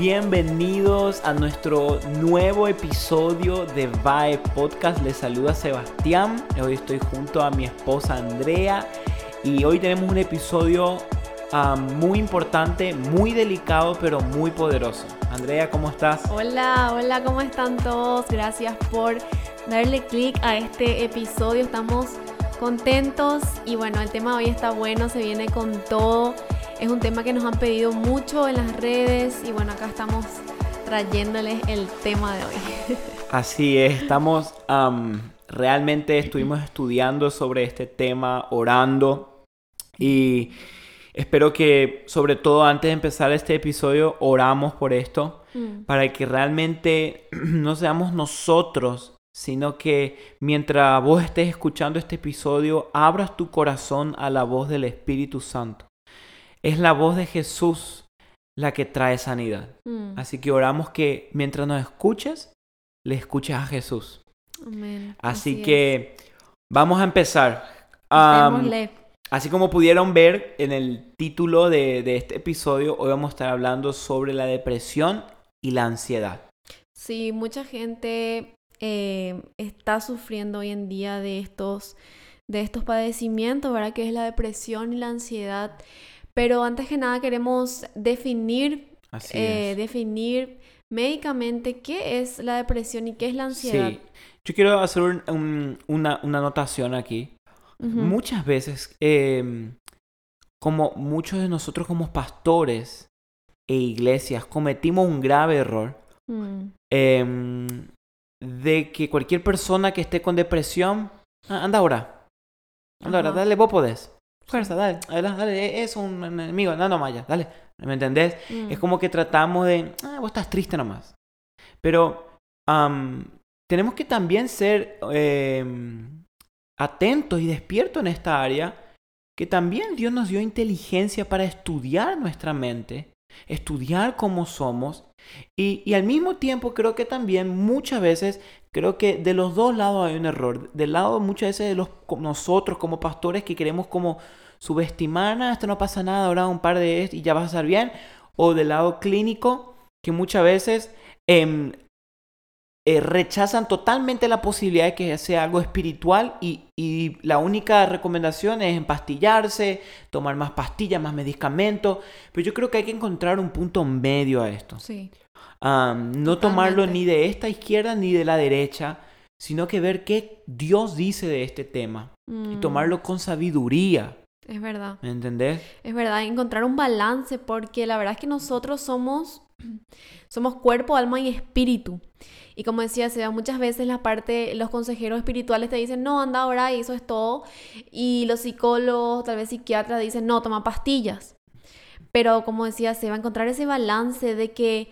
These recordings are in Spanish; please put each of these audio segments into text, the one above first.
bienvenidos a nuestro nuevo episodio de VAE Podcast. Les saluda Sebastián. Hoy estoy junto a mi esposa Andrea y hoy tenemos un episodio ah, muy importante, muy delicado, pero muy poderoso. Andrea, ¿cómo estás? Hola, hola, ¿cómo están todos? Gracias por darle clic a este episodio. Estamos contentos y bueno, el tema de hoy está bueno, se viene con todo. Es un tema que nos han pedido mucho en las redes y bueno, acá estamos trayéndoles el tema de hoy. Así es, estamos realmente estuvimos estudiando sobre este tema, orando y espero que sobre todo antes de empezar este episodio oramos por esto mm. para que realmente no seamos nosotros sino que mientras vos estés escuchando este episodio, abras tu corazón a la voz del Espíritu Santo. Es la voz de Jesús la que trae sanidad. Mm. Así que oramos que mientras nos escuches, le escuches a Jesús. Amén. Así, que vamos a empezar. así como pudieron ver en el título de, de este episodio, hoy vamos a estar hablando sobre la depresión y la ansiedad. Sí, mucha gente eh, está sufriendo hoy en día de estos, de estos padecimientos, ¿verdad? Que es la depresión y la ansiedad. Pero antes que nada queremos definir, eh, definir médicamente qué es la depresión y qué es la ansiedad. Sí. Yo quiero hacer una, una, anotación aquí. Muchas veces, em, como muchos de nosotros como pastores e iglesias, cometimos un grave error. Mm. Em, de que cualquier persona que esté con depresión, ah, anda ahora. Anda ahora, dale, vos podés. Fuerza, dale, dale, dale, es un enemigo, no, no, Maya, dale. ¿Me entendés? Es mm. como que tratamos de, ah, vos estás triste nomás. Pero tenemos que también ser em, atentos y despiertos en esta área, que también Dios nos dio inteligencia para estudiar nuestra mente, estudiar cómo somos y, al mismo tiempo creo que también muchas veces, creo que de los dos lados hay un error. Del lado muchas veces de los, nosotros como pastores que queremos como subestimar, esto no pasa nada, ahora un par de esto y ya vas a estar bien. O del lado clínico, que muchas veces em, eh, rechazan totalmente la posibilidad de que sea algo espiritual y, la única recomendación es empastillarse, tomar más pastillas, más medicamentos. Pero yo creo que hay que encontrar un punto medio a esto. Sí. no tomarlo ni de esta izquierda ni de la derecha, sino que ver qué Dios dice de este tema y mm. tomarlo con sabiduría. Es verdad. ¿Me entendés? Es verdad, encontrar un balance porque la verdad es que nosotros somos, somos cuerpo, alma y espíritu. Y como decía Seba, muchas veces la parte, los consejeros espirituales te dicen, no, anda ahora y eso es todo. Y los psicólogos, tal vez psiquiatras, dicen, no, toma pastillas. Pero como decía Seba, encontrar ese balance de que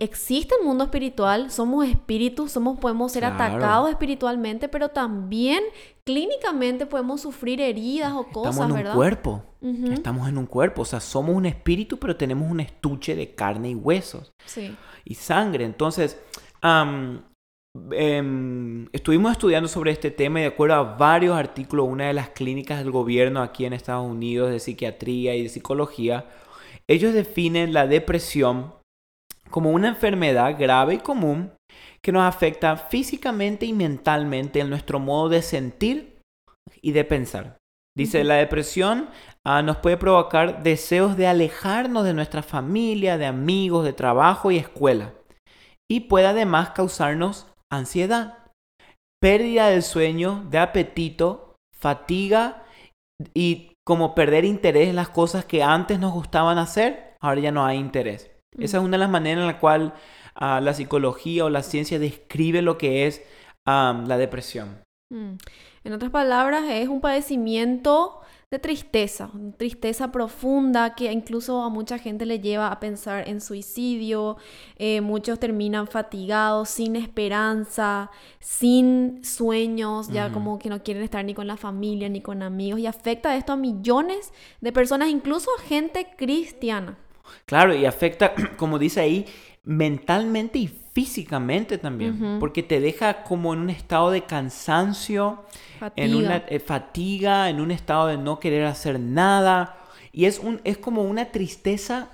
existe el mundo espiritual, somos espíritus, somos, podemos ser atacados espiritualmente, pero también clínicamente podemos sufrir heridas o cosas, Estamos en un cuerpo. Estamos en un cuerpo. O sea, somos un espíritu, pero tenemos un estuche de carne y huesos. Sí. Y sangre. Entonces, Em, estuvimos estudiando sobre este tema y de acuerdo a varios artículos, una de las clínicas del gobierno aquí en Estados Unidos de psiquiatría y de psicología, ellos definen la depresión como una enfermedad grave y común que nos afecta físicamente y mentalmente en nuestro modo de sentir y de pensar. Dice, la depresión ah, nos puede provocar deseos de alejarnos de nuestra familia, de amigos, de trabajo y escuela y puede además causarnos ansiedad, pérdida del sueño, de apetito, fatiga y como perder interés en las cosas que antes nos gustaban hacer, ahora ya no hay interés. Esa es una de las maneras en la cual ah, la psicología o la ciencia describe lo que es la depresión. Mm. En otras palabras, es un padecimiento de tristeza, tristeza profunda que incluso a mucha gente le lleva a pensar en suicidio, eh, muchos terminan fatigados, sin esperanza, sin sueños, ya como que no quieren estar ni con la familia ni con amigos. Y afecta esto a millones de personas, incluso a gente cristiana. Claro, y afecta, como dice ahí, mentalmente y físicamente también, porque te deja como en un estado de cansancio, en una eh, fatiga, en un estado de no querer hacer nada, y es, un, es como una tristeza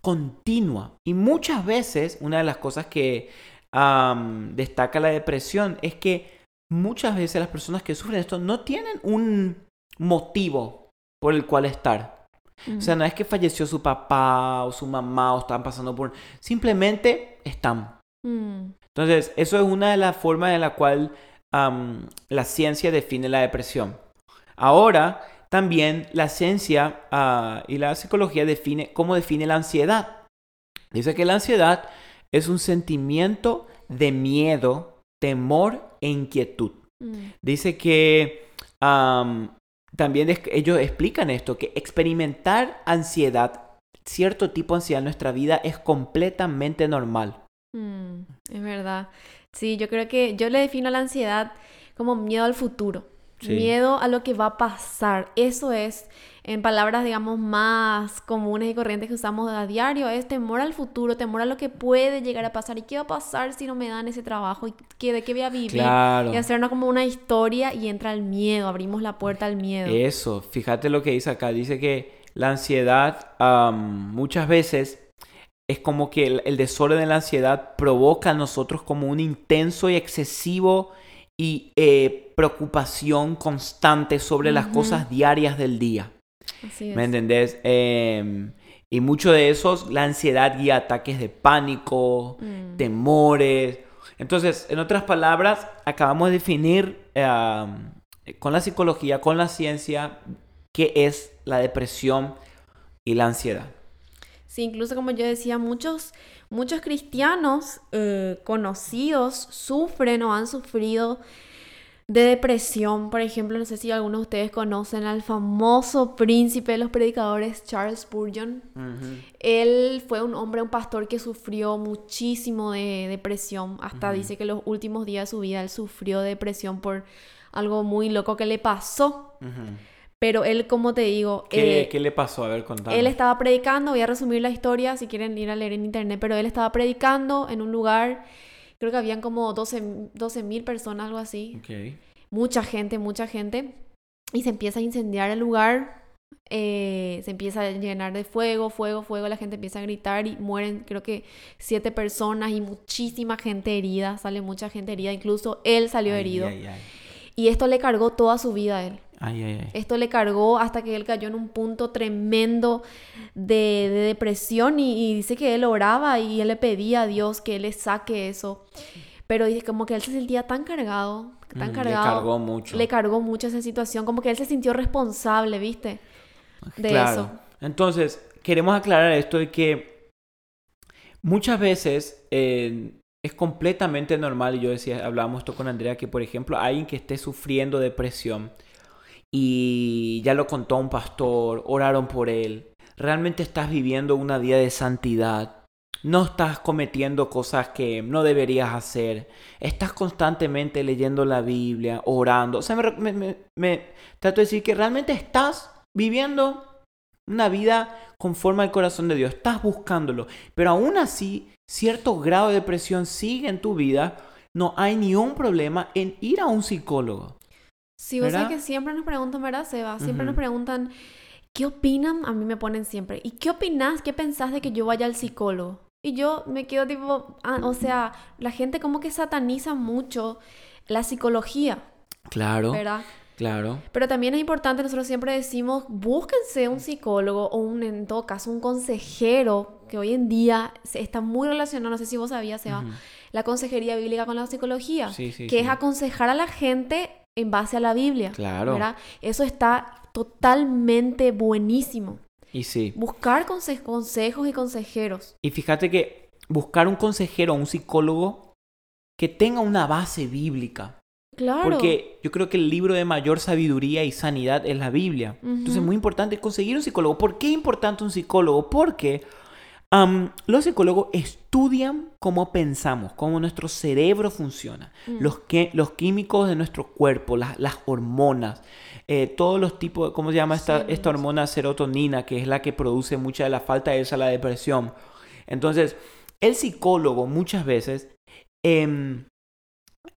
continua. Y muchas veces, una de las cosas que destaca la depresión es que muchas veces las personas que sufren esto no tienen un motivo por el cual estar. O sea, no es que falleció su papá o su mamá o están pasando por... Simplemente están. Mm. Entonces, eso es una de las formas en la cual la ciencia define la depresión. Ahora, también la ciencia ah, y la psicología define cómo define la ansiedad. Dice que la ansiedad es un sentimiento de miedo, temor e inquietud. Mm. Dice que también ellos explican esto, que experimentar ansiedad, cierto tipo de ansiedad en nuestra vida es completamente normal. Mm, es verdad. Sí, yo creo que yo le defino la ansiedad como miedo al futuro. Miedo a lo que va a pasar. Eso es, en palabras, digamos, más comunes y corrientes que usamos a diario, es temor al futuro, temor a lo que puede llegar a pasar. ¿Y qué va a pasar si no me dan ese trabajo? ¿Y qué, de qué voy a vivir? Y hacernos como una historia y entra el miedo, abrimos la puerta al miedo. Eso, fíjate lo que dice acá. Dice que la ansiedad muchas veces es como que el, desorden de la ansiedad provoca a nosotros como un intenso y excesivo y eh, preocupación constante sobre las cosas diarias del día. ¿Me entendés? Em, y mucho de esos, la ansiedad guía ataques de pánico, mm. temores. Entonces, en otras palabras, acabamos de definir con la psicología, con la ciencia, qué es la depresión y la ansiedad. Sí, incluso como yo decía, muchos, muchos cristianos eh, conocidos sufren o han sufrido de depresión. Por ejemplo, no sé si algunos de ustedes conocen al famoso príncipe de los predicadores, Charles Spurgeon. Él fue un hombre, un pastor que sufrió muchísimo de depresión. Hasta dice que los últimos días de su vida él sufrió depresión por algo muy loco que le pasó. Pero él, como te digo... ¿Qué, eh, le pasó? A ver, contame. Él estaba predicando, voy a resumir la historia si quieren ir a leer en internet, pero él estaba predicando en un lugar, creo que habían como 12 mil personas, algo así. Okay. Mucha gente, mucha gente. Y se empieza a incendiar el lugar, eh, se empieza a llenar de fuego, fuego, fuego, la gente empieza a gritar y mueren creo que siete personas y muchísima gente herida, sale mucha gente herida, incluso él salió herido. Y esto le cargó toda su vida a él. Esto le cargó hasta que él cayó en un punto tremendo de, depresión y, dice que él oraba y él le pedía a Dios que él le saque eso. Pero dice como que él se sentía tan cargado, tan mm, cargado. Le cargó mucho. Le cargó mucho esa situación, como que él se sintió responsable, ¿viste? De eso. Entonces, queremos aclarar esto de que muchas veces eh, es completamente normal, y yo decía, hablábamos esto con Andrea, que por ejemplo, alguien que esté sufriendo depresión, y ya lo contó un pastor, oraron por él. Realmente estás viviendo una vida de santidad. No estás cometiendo cosas que no deberías hacer. Estás constantemente leyendo la Biblia, orando. O sea, me, trato de decir que realmente estás viviendo una vida conforme al corazón de Dios. Estás buscándolo. Pero aún así, cierto grado de depresión sigue en tu vida. No hay ni un problema en ir a un psicólogo. Sí, vos sabés que siempre nos preguntan, ¿verdad, Seba? Siempre nos preguntan, ¿qué opinan? A mí me ponen siempre. ¿Y qué opinas? ¿Qué pensás de que yo vaya al psicólogo? Y yo me quedo tipo, ah, o sea, la gente como que sataniza mucho la psicología. Claro. ¿Verdad? Claro. Pero también es importante, nosotros siempre decimos, búsquense un psicólogo o un, en todo caso, un consejero, que hoy en día está muy relacionado, no sé si vos sabías, Seba, la consejería bíblica con la psicología, sí, sí, que es aconsejar a la gente en base a la Biblia. Claro. Eso está totalmente buenísimo. Y sí. Buscar consejos y consejeros. Y fíjate que buscar un consejero o un psicólogo que tenga una base bíblica. Claro. Porque yo creo que el libro de mayor sabiduría y sanidad es la Biblia. Entonces es muy importante conseguir un psicólogo. ¿Por qué es importante un psicólogo? Porque los psicólogos estudian cómo pensamos, cómo nuestro cerebro funciona, mm. los, que, los químicos de nuestro cuerpo, las, las hormonas, eh, todos los tipos, ¿cómo se llama esta, esta hormona serotonina, que es la que produce mucha de la falta de esa, la depresión? Entonces, el psicólogo muchas veces em,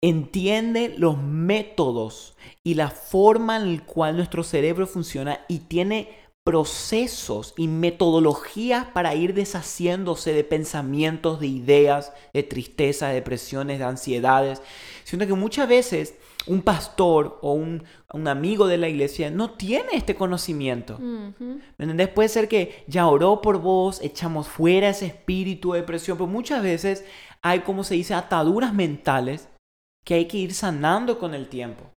entiende los métodos y la forma en la cual nuestro cerebro funciona y tiene procesos y metodologías para ir deshaciéndose de pensamientos, de ideas, de tristeza, de depresiones, de ansiedades. Siento que muchas veces un pastor o un, amigo de la iglesia no tiene este conocimiento. ¿Me entendés? Puede ser que ya oró por vos, echamos fuera ese espíritu de depresión, pero muchas veces hay, como se dice, ataduras mentales que hay que ir sanando con el tiempo.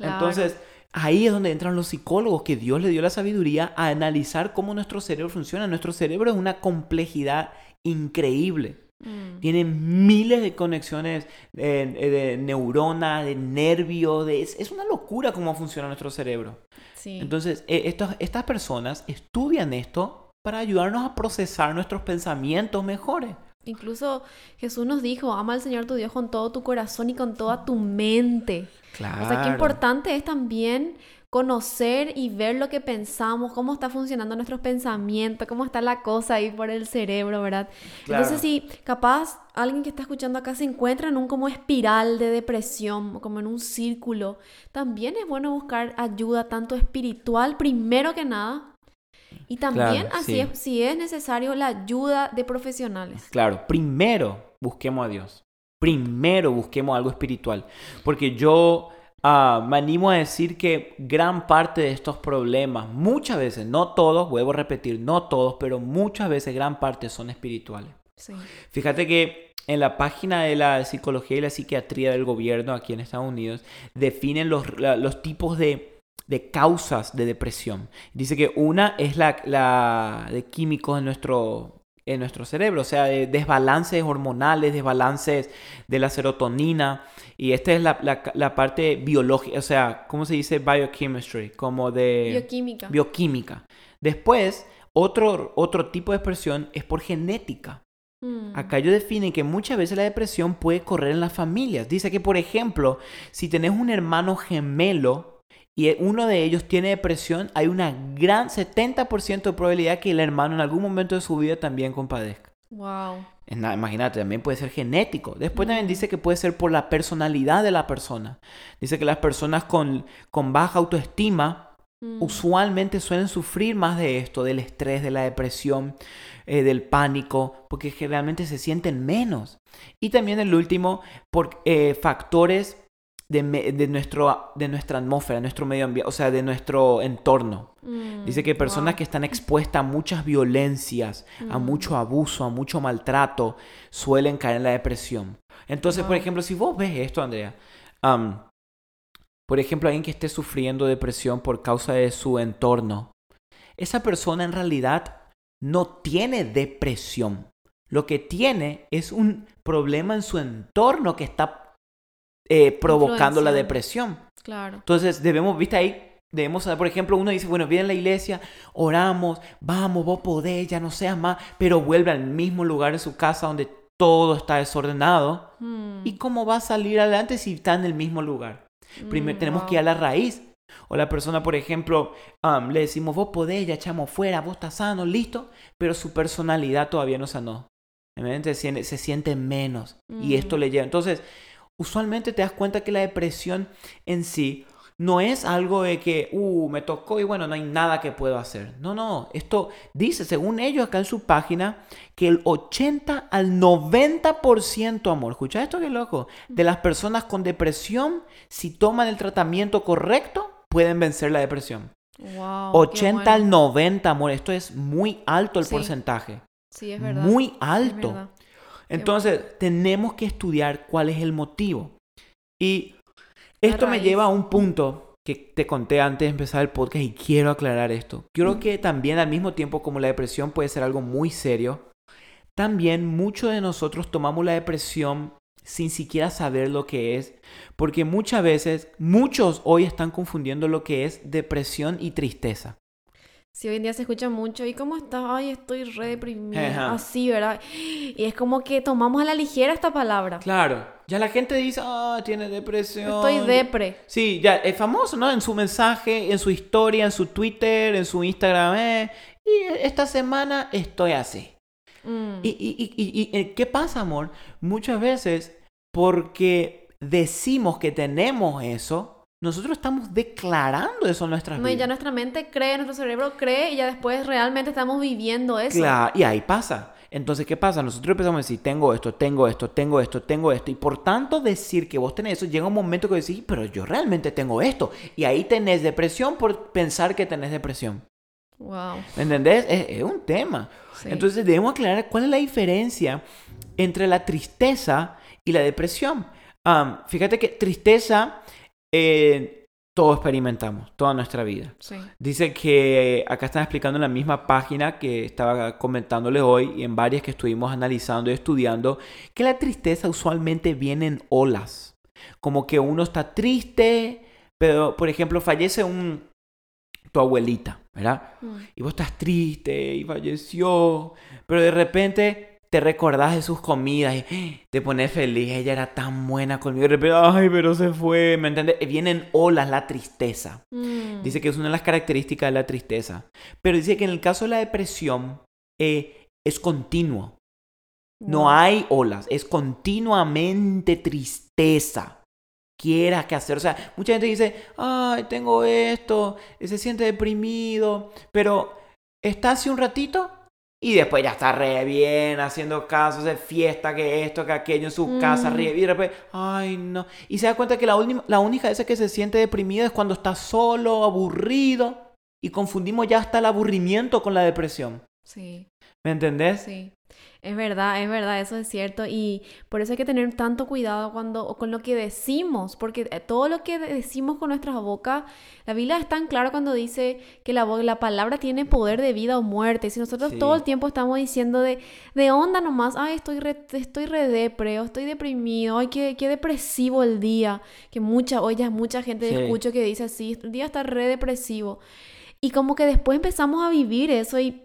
Entonces, ahí es donde entran los psicólogos, que Dios le dio la sabiduría a analizar cómo nuestro cerebro funciona. Nuestro cerebro es una complejidad increíble. Mm. Tienen miles de conexiones eh, de neuronas, de nervios. es, una locura cómo funciona nuestro cerebro. Entonces, eh, estas personas estudian esto para ayudarnos a procesar nuestros pensamientos mejores. Incluso Jesús nos dijo, ama al Señor tu Dios con todo tu corazón y con toda tu mente. Claro. O sea, qué importante es también conocer y ver lo que pensamos, cómo está funcionando nuestros pensamientos, cómo está la cosa ahí por el cerebro, ¿verdad? Entonces, si capaz alguien que está escuchando acá se encuentra en un como espiral de depresión, como en un círculo, también es bueno buscar ayuda tanto espiritual, primero que nada, y también así es, si es necesario la ayuda de profesionales. Claro, primero busquemos a Dios. Primero busquemos algo espiritual. Porque yo ah, me animo a decir que gran parte de estos problemas, muchas veces, no todos, vuelvo a repetir, no todos, pero muchas veces gran parte son espirituales. Fíjate que en la página de la psicología y la psiquiatría del gobierno aquí en Estados Unidos definen los tipos de de causas de depresión. Dice que una es la, de químicos en nuestro, en nuestro cerebro, o sea, de desbalances hormonales, desbalances de la serotonina. Y esta es la, parte biológica, o sea, ¿cómo se dice biochemistry? Como de... Bioquímica. Bioquímica. Después, otro, otro tipo de depresión es por genética. Mm. Acá ellos definen que muchas veces la depresión puede correr en las familias. Dice que, por ejemplo, si tenés un hermano gemelo, y uno de ellos tiene depresión, hay una gran 70% de probabilidad que el hermano en algún momento de su vida también compadezca. Wow. Imagínate, también puede ser genético. Después también dice que puede ser por la personalidad de la persona. Dice que las personas con, con baja autoestima mm. usualmente suelen sufrir más de esto, del estrés, de la depresión, eh, del pánico, porque generalmente se sienten menos. Y también el último, por eh, factores de, nuestro, de nuestra atmósfera, nuestro medio ambiente, o sea, de nuestro entorno. Mm, Dice que personas que están expuestas a muchas violencias, a mm. mucho abuso, a mucho maltrato, suelen caer en la depresión. Entonces, por ejemplo, si vos ves esto, Andrea, por ejemplo, alguien que esté sufriendo depresión por causa de su entorno, esa persona en realidad no tiene depresión. Lo que tiene es un problema en su entorno que está eh, provocando la depresión. Claro. Entonces debemos, viste ahí, debemos saber, por ejemplo, uno dice, bueno, viene a la iglesia, oramos, vamos, vos podés, ya no seas más, pero vuelve al mismo lugar en su casa donde todo está desordenado. Hmm. ¿Y cómo va a salir adelante si está en el mismo lugar? Primero mm, tenemos que ir a la raíz. O la persona, por ejemplo, le decimos, vos podés, ya echamos fuera, vos estás sano, listo, pero su personalidad todavía no sanó. Se, se siente menos. Y esto mm. le lleva. Entonces, usualmente te das cuenta que la depresión en sí no es algo de que, uh, me tocó y bueno, no hay nada que puedo hacer. No, no, esto dice, según ellos acá en su página, que el 80 al 90%, amor, escucha esto que loco, de las personas con depresión, si toman el tratamiento correcto, pueden vencer la depresión. Wow, 80 al 90, amor, esto es muy alto el porcentaje. Sí, es verdad. Muy alto. Entonces, tenemos que estudiar cuál es el motivo. Y esto me lleva a un punto que te conté antes de empezar el podcast y quiero aclarar esto. Creo que también al mismo tiempo como la depresión puede ser algo muy serio, también muchos de nosotros tomamos la depresión sin siquiera saber lo que es, porque muchas veces, muchos hoy están confundiendo lo que es depresión y tristeza. Si hoy en día se escucha mucho, ¿y cómo estás? Ay, estoy re deprimida. Así, ¿verdad? Y es como que tomamos a la ligera esta palabra. Claro. Ya la gente dice, ah, tiene depresión. Estoy depre. Sí, ya es famoso, ¿no? En su mensaje, en su historia, en su Twitter, en su Instagram. Eh, y esta semana estoy así. Mm. Y, y, y, y, ¿qué pasa, amor? Muchas veces, porque decimos que tenemos eso, nosotros estamos declarando eso en nuestras No, y vidas. ya nuestra mente cree, nuestro cerebro cree y ya después realmente estamos viviendo eso. Claro, y ahí pasa. Entonces, ¿qué pasa? Nosotros empezamos a decir, tengo esto, tengo esto, tengo esto, tengo esto. Y por tanto decir que vos tenés eso, llega un momento que decís, pero yo realmente tengo esto. Y ahí tenés depresión por pensar que tenés depresión. Wow. ¿Me entendés? Es, es un tema. Sí. Entonces debemos aclarar cuál es la diferencia entre la tristeza y la depresión. Fíjate que tristeza eh, todos experimentamos, toda nuestra vida. Sí. Dice que acá están explicando en la misma página que estaba comentándole hoy y en varias que estuvimos analizando y estudiando, que la tristeza usualmente viene en olas. Como que uno está triste, pero por ejemplo fallece un tu abuelita, ¿verdad? Mm. Y vos estás triste y falleció, pero de repente te recordás de sus comidas y ¡ah! te pones feliz, ella era tan buena conmigo, y de repente, ay, pero se fue, ¿me entiendes? Vienen olas la tristeza. Mm. Dice que es una de las características de la tristeza. Pero dice que en el caso de la depresión eh, es continuo. No Wow. hay olas, es continuamente tristeza. Quiera que hacer. O sea, mucha gente dice, ay, tengo esto, se siente deprimido, pero está hace un ratito y después ya está re bien, haciendo caso, hace fiesta, que esto, que aquello en su casa, Mm. re bien, y de repente, ay, no. Y se da cuenta que la, la única vez que se siente deprimido es cuando está solo, aburrido, y confundimos ya hasta el aburrimiento con la depresión. Sí. ¿Me entendés? Sí, es verdad, es verdad, eso es cierto. Y por eso hay que tener tanto cuidado cuando, con lo que decimos, porque eh, todo lo que decimos con nuestras bocas, la Biblia es tan clara cuando dice que la, la palabra tiene poder de vida o muerte. Si nosotros Sí. todo el tiempo estamos diciendo de, de onda nomás, ay, estoy re, estoy re depre, o estoy deprimido, ay, qué, qué depresivo el día, que mucha, hoy ya mucha gente Sí. escucho que dice así, el día está re depresivo. Y como que después empezamos a vivir eso y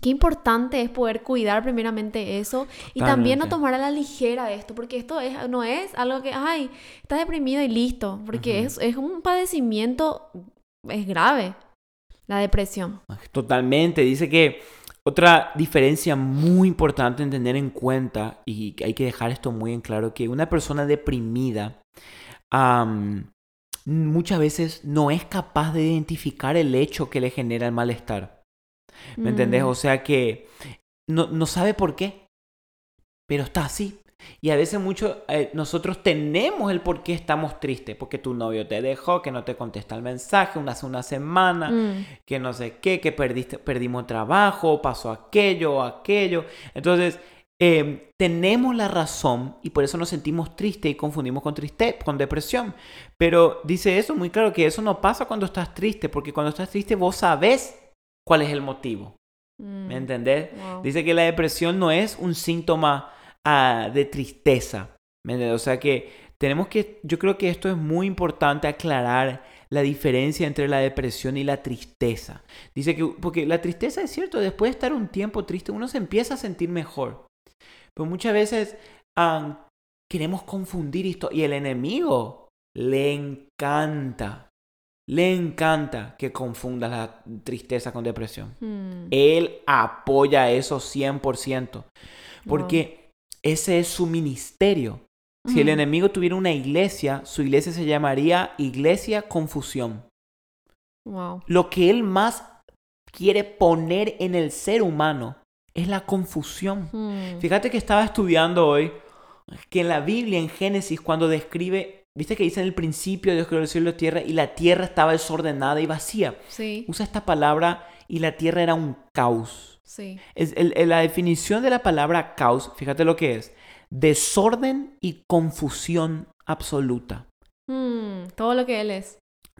Qué importante es poder cuidar primeramente eso y también no Totalmente. tomar a la ligera esto, porque esto es, no es algo que, ay, estás deprimido y listo, porque es, es un padecimiento, es grave, la depresión. Totalmente. Dice que otra diferencia muy importante en tener en cuenta, y hay que dejar esto muy en claro, que una persona deprimida am, muchas veces no es capaz de identificar el hecho que le genera el malestar. ¿Me entendés? Mm, O sea que no, no sabe por qué, pero está así. Y a veces mucho, eh, nosotros tenemos el por qué estamos tristes, porque tu novio te dejó, que no te contesta el mensaje una, hace una semana, mm, que no sé qué, que perdiste, perdimos trabajo, pasó aquello, aquello. Entonces, eh, tenemos la razón y por eso nos sentimos tristes y confundimos con triste, con depresión. Pero dice eso muy claro, que eso no pasa cuando estás triste, porque cuando estás triste vos sabés cuál es el motivo. mm, ¿Me entendés? wow. Dice que la depresión no es un síntoma ah, de tristeza. ¿me entendés? O sea que tenemos que, yo creo que esto es muy importante aclarar la diferencia entre la depresión y la tristeza. Dice que, porque la tristeza es cierto, después de estar un tiempo triste, uno se empieza a sentir mejor. Pero muchas veces ah, queremos confundir esto y el enemigo le encanta, le encanta que confundas la tristeza con depresión. Mm, Él apoya eso 100%. Porque ese es su ministerio. Si el Ujú. enemigo tuviera una iglesia, su iglesia se llamaría Iglesia Confusión. wow. Lo que él más quiere poner en el ser humano es la confusión. Mm, Fíjate que estaba estudiando hoy que en la Biblia, en Génesis, cuando describe, viste que dice en el principio Dios creó el cielo y la tierra y la tierra estaba desordenada y vacía. Sí, Usa esta palabra y la tierra era un caos. sí. Es el- la definición de la palabra caos, fíjate lo que es. Desorden y confusión absoluta. Mm, todo lo que él es.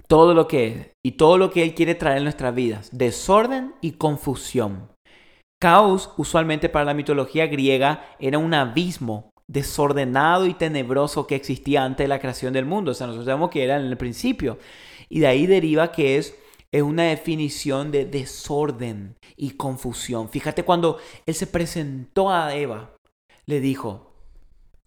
Todo lo que es y todo lo que Él quiere traer en nuestras vidas. Desorden y confusión. Caos, usualmente para la mitología griega, era un abismo desordenado y tenebroso que existía antes de la creación del mundo. O sea, nosotros sabemos que era en el principio. Y de ahí deriva que es, es una definición de desorden y confusión. Fíjate cuando Él se presentó a Eva, le dijo,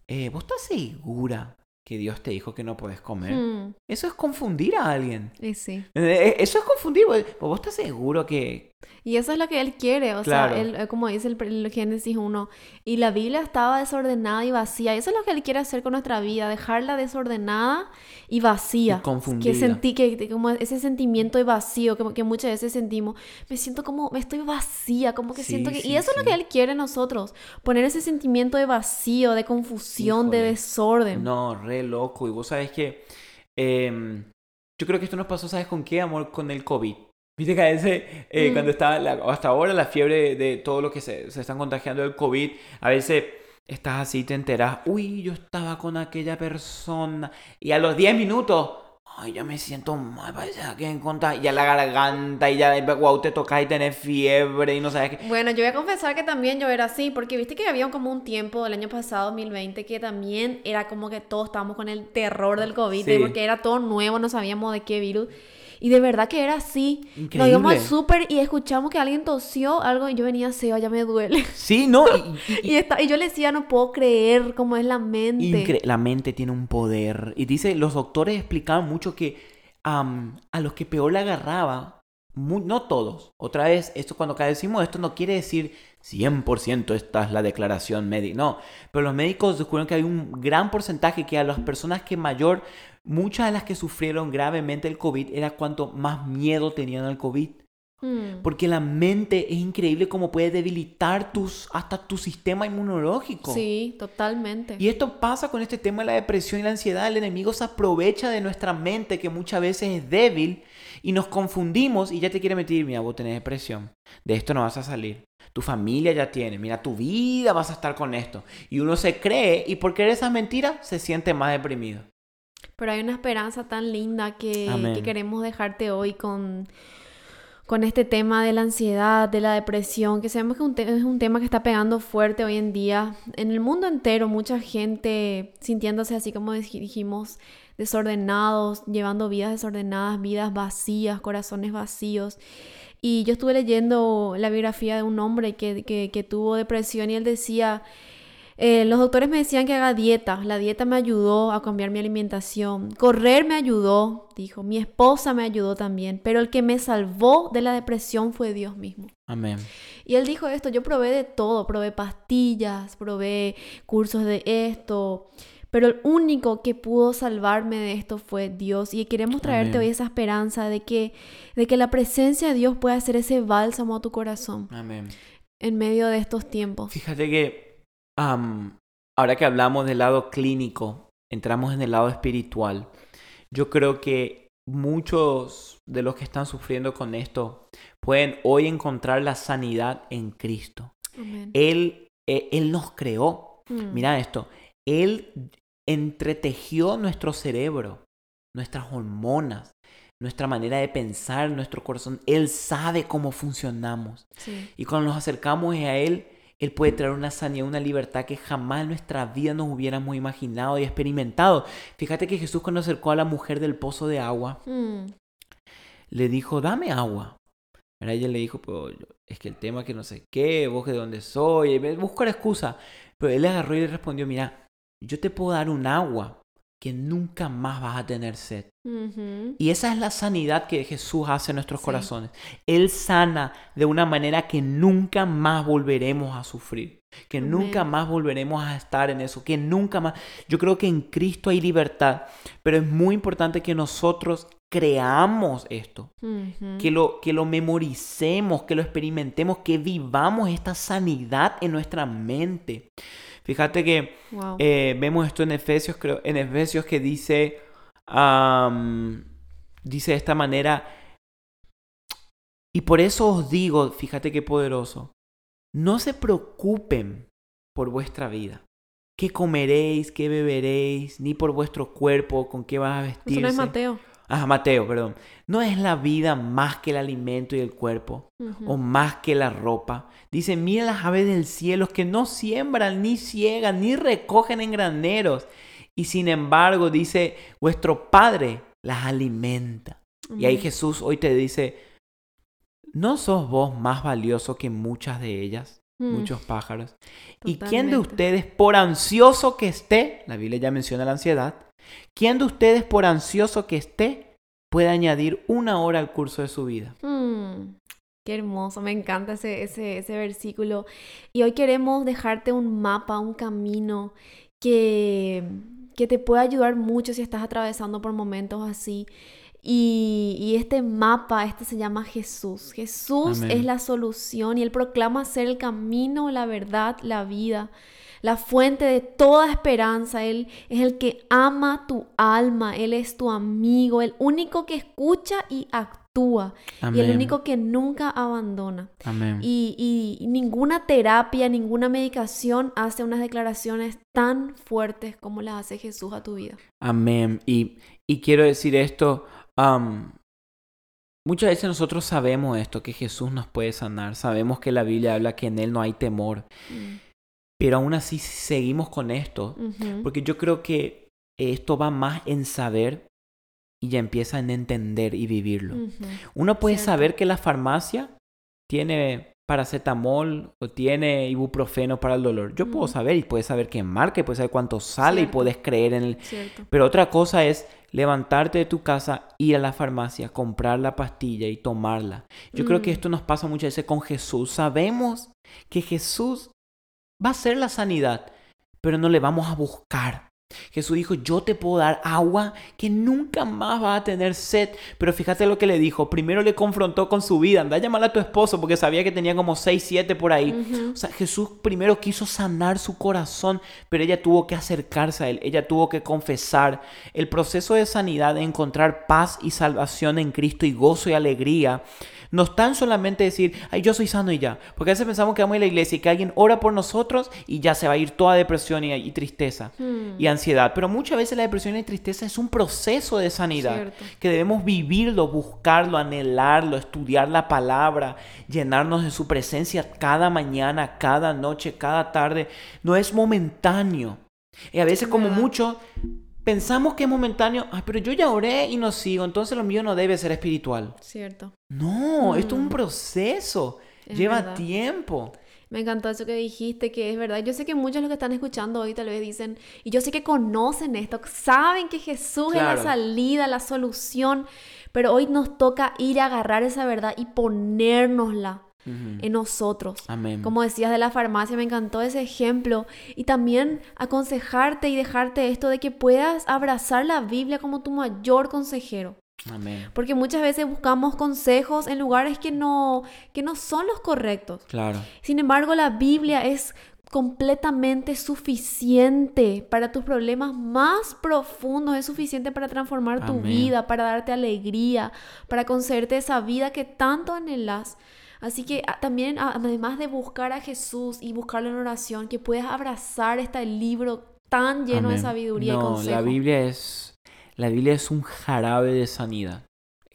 eh, ¿vos estás segura que Dios te dijo que no puedes comer? Mm, Eso es confundir a alguien. y sí. Eh, Eso es confundir. ¿Vos estás seguro que, Y eso es lo que él quiere, o sea, él, eh, como dice el, Génesis 1, y la Biblia estaba desordenada y vacía. Eso es lo que él quiere hacer con nuestra vida, dejarla desordenada y vacía. confundida. Que sentí que, como ese sentimiento de vacío que, que, muchas veces sentimos, me siento como, me estoy vacía, como que siento que... y eso es lo que él quiere en nosotros, poner ese sentimiento de vacío, de confusión, de desorden. No, re loco. Y vos sabes que... Em, yo creo que esto nos pasó, ¿sabes con qué, amor? Con el COVID. Viste que a veces, eh, cuando está, hasta ahora la fiebre de todo lo que se, se están contagiando del COVID, a veces estás así, te enteras, uy, yo estaba con aquella persona, y a los 10 minutos, ay, ya me siento mal, vaya, que encontrar, ya la garganta, y ya, wow, te toca y tenés fiebre, y no sabes qué. Bueno, yo voy a confesar que también yo era así, porque viste que había como un tiempo, el año pasado, 2020, que también era como que todos estábamos con el terror del COVID, porque era todo nuevo, no sabíamos de qué virus. Y de verdad que era así. Increíble. Nos íbamos al súper y escuchamos que alguien tosió algo y yo venía, Seba, ya me duele. Sí, no. Y, y, yo le decía, no puedo creer cómo es la mente. la mente tiene un poder. Y dice, los doctores explicaban mucho que a los que peor le agarraba, no todos, otra vez, esto cuando cada decimos esto no quiere decir 100% esta es la declaración médica, no, pero los médicos descubrieron que hay un gran porcentaje que a las personas que mayor muchas de las que sufrieron gravemente el COVID era cuanto más miedo tenían al COVID. Hmm. Porque la mente es increíble como puede debilitar tus, hasta tu sistema inmunológico. Sí, totalmente. Y esto pasa con este tema de la depresión y la ansiedad. El enemigo se aprovecha de nuestra mente que muchas veces es débil y nos confundimos y ya te quiere meter, mira, vos tenés depresión. De esto no vas a salir. Tu familia ya tiene, mira, tu vida vas a estar con esto. Y uno se cree y por creer esas mentiras se siente más deprimido. Pero hay una esperanza tan linda que, queremos dejarte hoy con, con este tema de la ansiedad, de la depresión, que sabemos que es un tema que está pegando fuerte hoy en día. En el mundo entero, mucha gente sintiéndose así como dijimos, desordenados, llevando vidas desordenadas, vidas vacías, corazones vacíos. Y yo estuve leyendo la biografía de un hombre que, que, que tuvo depresión y él decía eh, los doctores me decían que haga dieta. La dieta me ayudó a cambiar mi alimentación. Correr me ayudó, dijo. Mi esposa me ayudó también. Pero el que me salvó de la depresión fue Dios mismo. Amén. Y él dijo esto, yo probé de todo, probé pastillas, probé cursos de esto, pero el único que pudo salvarme de esto fue Dios. Y queremos traerte hoy esa esperanza de que, de que la presencia de Dios pueda hacer ese bálsamo a tu corazón. Amén. En medio de estos tiempos. Fíjate que ahora que hablamos del lado clínico, entramos en el lado espiritual. Yo creo que muchos de los que están sufriendo con esto pueden hoy encontrar la sanidad en Cristo. Él, eh, él nos creó. Mm. Mira esto. Él entretejió nuestro cerebro, nuestras hormonas, nuestra manera de pensar, nuestro corazón. Él sabe cómo funcionamos. Y cuando nos acercamos a Él, él puede traer una sanidad, una libertad que jamás en nuestra vida nos hubiéramos imaginado y experimentado. Fíjate que Jesús cuando acercó a la mujer del pozo de agua, mm. le dijo, dame agua. Ahora ella le dijo, pero es que el tema que no sé qué, vos de dónde soy, busco la excusa. Pero él le agarró y le respondió, mira, yo te puedo dar un agua que nunca más vas a tener sed. Y esa es la sanidad que Jesús hace en nuestros corazones. Él sana de una manera que nunca más volveremos a sufrir, que nunca más volveremos a estar en eso, que nunca más... Yo creo que en Cristo hay libertad, pero es muy importante que nosotros creamos esto, que, lo, que lo memoricemos, que lo experimentemos, que vivamos esta sanidad en nuestra mente. Fíjate que eh, vemos esto en Efesios, creo, en Efesios que dice, dice de esta manera, y por eso os digo, fíjate qué poderoso, no se preocupen por vuestra vida. ¿Qué comeréis? ¿Qué beberéis? Ni por vuestro cuerpo, con qué vas a vestirse. Eso no es Mateo. Ah, Mateo, perdón. No es la vida más que el alimento y el cuerpo, o más que la ropa. Dice, mira las aves del cielo que no siembran, ni ciegan, ni recogen en graneros. Y sin embargo, dice, vuestro Padre las alimenta. Y ahí Jesús hoy te dice, ¿no sos vos más valioso que muchas de ellas? Mm. Muchos pájaros. ¿Y quién de ustedes, por ansioso que esté, la Biblia ya menciona la ansiedad, ¿Quién de ustedes, por ansioso que esté, puede añadir una hora al curso de su vida? Hmm. Qué hermoso, me encanta ese, ese, ese versículo. Y hoy queremos dejarte un mapa, un camino que, que te pueda ayudar mucho si estás atravesando por momentos así. Y, y, este mapa, este se llama Jesús. Jesús es la solución y Él proclama ser el camino, la verdad, la vida, la fuente de toda esperanza. Él es el que ama tu alma, Él es tu amigo, el único que escucha y actúa y el único que nunca abandona. Y, ninguna terapia, ninguna medicación hace unas declaraciones tan fuertes como las hace Jesús a tu vida. Amén. Y, quiero decir esto, muchas veces nosotros sabemos esto, que Jesús nos puede sanar, sabemos que la Biblia habla que en Él no hay temor, mm. Pero aún así seguimos con esto, porque yo creo que esto va más en saber y ya empiezan a entender y vivirlo. Uno puede saber que la farmacia tiene paracetamol o tiene ibuprofeno para el dolor. Yo puedo saber y puedes saber qué marca, y puedes saber cuánto sale y puedes creer en el... Pero otra cosa es levantarte de tu casa, ir a la farmacia, comprar la pastilla y tomarla. Yo creo que mm. esto nos pasa muchas veces con Jesús. Sabemos que Jesús va a ser la sanidad, pero no le vamos a buscar. Jesús dijo, yo te puedo dar agua que nunca más va a tener sed. Pero fíjate lo que le dijo. Primero le confrontó con su vida. Anda a llamar a tu esposo porque sabía que tenía como 6, 7 por ahí. O sea, Jesús primero quiso sanar su corazón, pero ella tuvo que acercarse a él. Ella tuvo que confesar. El proceso de sanidad, de encontrar paz y salvación en Cristo y gozo y alegría no es tan solamente decir, ay, yo soy sano y ya. Porque a veces pensamos que vamos a la iglesia y que alguien ora por nosotros y ya se va a ir toda depresión y, tristeza y hmm. ansiedad. Pero muchas veces la depresión y tristeza es un proceso de sanidad que debemos vivirlo, buscarlo, anhelarlo, estudiar la palabra, llenarnos de su presencia cada mañana, cada noche, cada tarde. No es momentáneo. Y a veces como mucho pensamos que es momentáneo, ah, pero yo ya oré y no sigo, entonces lo mío no debe ser espiritual. Cierto. No, esto es un mm. proceso, lleva tiempo. Me encantó eso que dijiste, que es verdad. Yo sé que muchos de los que están escuchando hoy tal vez dicen, y yo sé que conocen esto, saben que Jesús es la salida, la solución, pero hoy nos toca ir a agarrar esa verdad y ponérnosla en nosotros. Como decías de la farmacia, me encantó ese ejemplo. Y también aconsejarte y dejarte esto de que puedas abrazar la Biblia como tu mayor consejero. Porque muchas veces buscamos consejos en lugares que no, que no son los correctos. Claro. Sin embargo, la Biblia es completamente suficiente para tus problemas más profundos, es suficiente para transformar tu vida, para darte alegría, para concederte esa vida que tanto anhelas. Así que ah, también, ah, además de buscar a Jesús y buscarlo en oración, que puedas abrazar este libro tan lleno de sabiduría y consejo. La Biblia es, la Biblia es un jarabe de sanidad.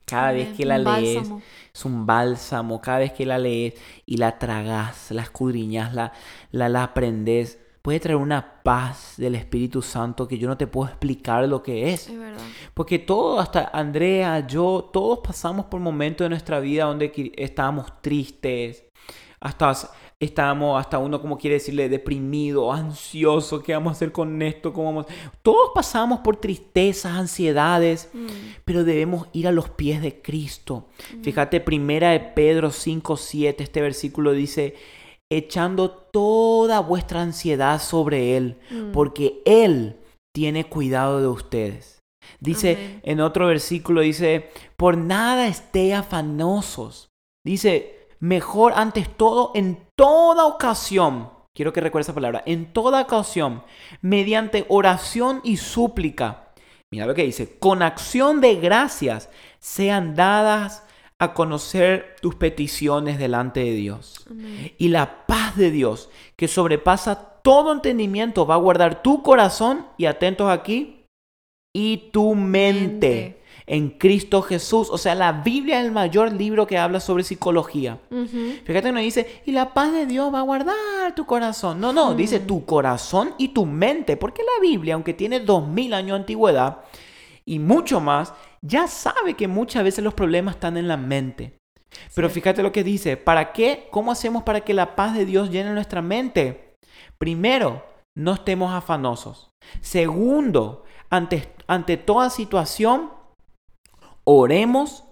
Cada vez que la lees es un bálsamo. Cada vez que la lees y la tragas, la escudriñas, la, la, la aprendes, puede traer una paz del Espíritu Santo que yo no te puedo explicar lo que es. Es verdad. Porque todos, hasta Andrea, yo, todos pasamos por momentos de nuestra vida donde estábamos tristes, hasta estábamos, hasta uno como quiere decirle, deprimido, ansioso, ¿qué vamos a hacer con esto? ¿Cómo vamos? Todos pasamos por tristezas, ansiedades, mm. pero debemos ir a los pies de Cristo. Mm. Fíjate, primera de Pedro 5, 7, este versículo dice, echando toda vuestra ansiedad sobre Él, mm. porque Él tiene cuidado de ustedes. Dice en otro versículo, dice, por nada esté afanosos. Dice, mejor antes todo, en toda ocasión, quiero que recuerde esa palabra, en toda ocasión, mediante oración y súplica. Mira lo que dice, con acción de gracias sean dadas a conocer tus peticiones delante de Dios. Y la paz de Dios, que sobrepasa todo entendimiento, va a guardar tu corazón, y atentos aquí, y tu mente. En Cristo Jesús. O sea, la Biblia es el mayor libro que habla sobre psicología. Fíjate que no dice, y la paz de Dios va a guardar tu corazón. No, no, dice tu corazón y tu mente. Porque la Biblia, aunque tiene dos mil años de antigüedad y mucho más, ya sabe que muchas veces los problemas están en la mente. Pero fíjate lo que dice, ¿para qué? ¿Cómo hacemos para que la paz de Dios llene nuestra mente? Primero, no estemos afanosos. Segundo, ante, ante toda situación, oremos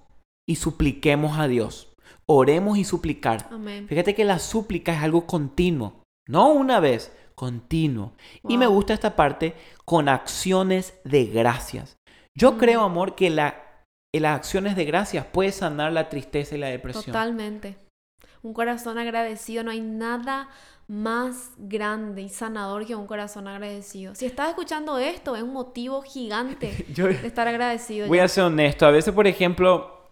y supliquemos a Dios. oremos y suplicar. Amén. Fíjate que la súplica es algo continuo, no una vez, continuo. Y me gusta esta parte con acciones de gracias. Yo creo, amor, que la, las acciones de gracias puede sanar la tristeza y la depresión. Totalmente. Un corazón agradecido, no hay nada más grande y sanador que un corazón agradecido. Si estás escuchando esto, es un motivo gigante Yo de estar agradecido. voy ya. a ser honesto. A veces, por ejemplo,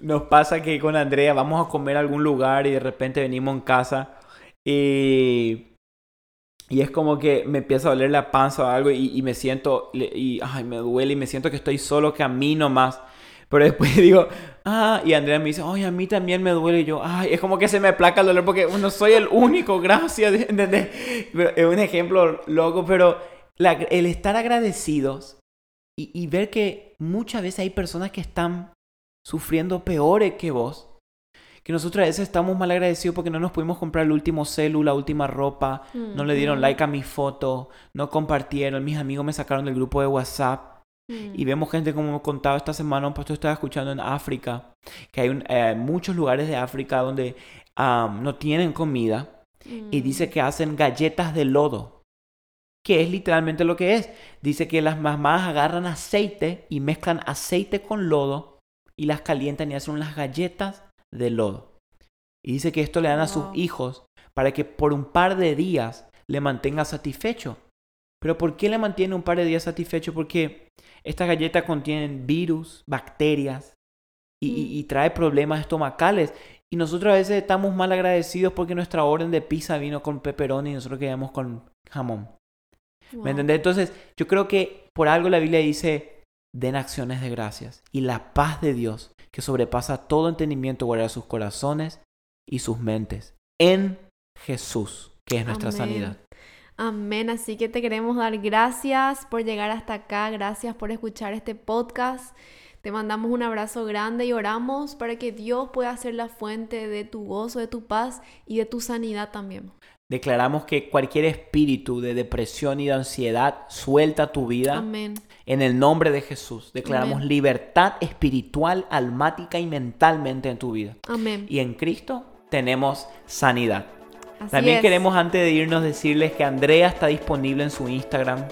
nos pasa que con Andrea vamos a comer a algún lugar y de repente venimos en casa y, y es como que me empieza a doler la panza o algo y, me siento, y ay, me duele y me siento que estoy solo, que a mí nomás. Pero después digo, ah, y Andrea me dice, ay, a mí también me duele. Y yo, ay, es como que se me placa el dolor porque no soy el único, gracias, Es un ejemplo loco, pero el estar agradecidos y ver que muchas veces hay personas que están sufriendo peores que vos. Que nosotros a veces estamos mal agradecidos porque no nos pudimos comprar el último celu, la última ropa, no le dieron Mm, like a mi foto, no compartieron, mis amigos me sacaron del grupo de WhatsApp. mm, Y vemos gente, como me contaba esta semana, un pastor estaba escuchando en África, que hay un- eh, muchos lugares de África donde no tienen comida y mm. dice que hacen galletas de lodo, que es literalmente lo que es. Dice que las mamás agarran aceite y mezclan aceite con lodo y las calientan y hacen unas galletas de lodo. Y dice que esto le dan a sus hijos para que por un par de días le mantenga satisfecho. Pero ¿por qué le mantiene un par de días satisfecho? Porque estas galletas contienen virus, bacterias y, Mm. y trae problemas estomacales. Y nosotros a veces estamos mal agradecidos porque nuestra orden de pizza vino con pepperoni y nosotros quedamos con jamón. Wow. ¿Me entendés? Entonces, yo creo que por algo la Biblia dice, den acciones de gracias. Y la paz de Dios, que sobrepasa todo entendimiento, guardará sus corazones y sus mentes en Jesús, que es nuestra Amén. sanidad. Amén, así que te queremos dar gracias por llegar hasta acá, gracias por escuchar este podcast. Te mandamos un abrazo grande y oramos para que Dios pueda ser la fuente de tu gozo, de tu paz y de tu sanidad también. Declaramos que cualquier espíritu de depresión y de ansiedad suelta tu vida Amén. en el nombre de Jesús. Declaramos Amén. libertad espiritual, almática y mentalmente en tu vida. Amén. Y en Cristo tenemos sanidad. Así También es. queremos antes de irnos decirles que Andrea está disponible en su Instagram.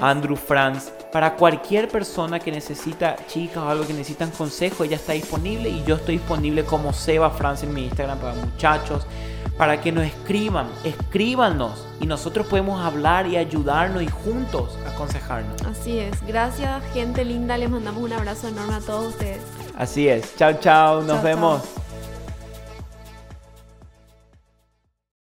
Andrew Franz, para cualquier persona que necesita, chicas o algo que necesitan consejo, ella está disponible y yo estoy disponible como Seba Franz en mi Instagram para muchachos, para que nos escriban, escríbanos y nosotros podemos hablar y ayudarnos y juntos aconsejarnos. Así es. Gracias, gente linda. Les mandamos un abrazo enorme a todos ustedes. Así es, chao chao, nos vemos.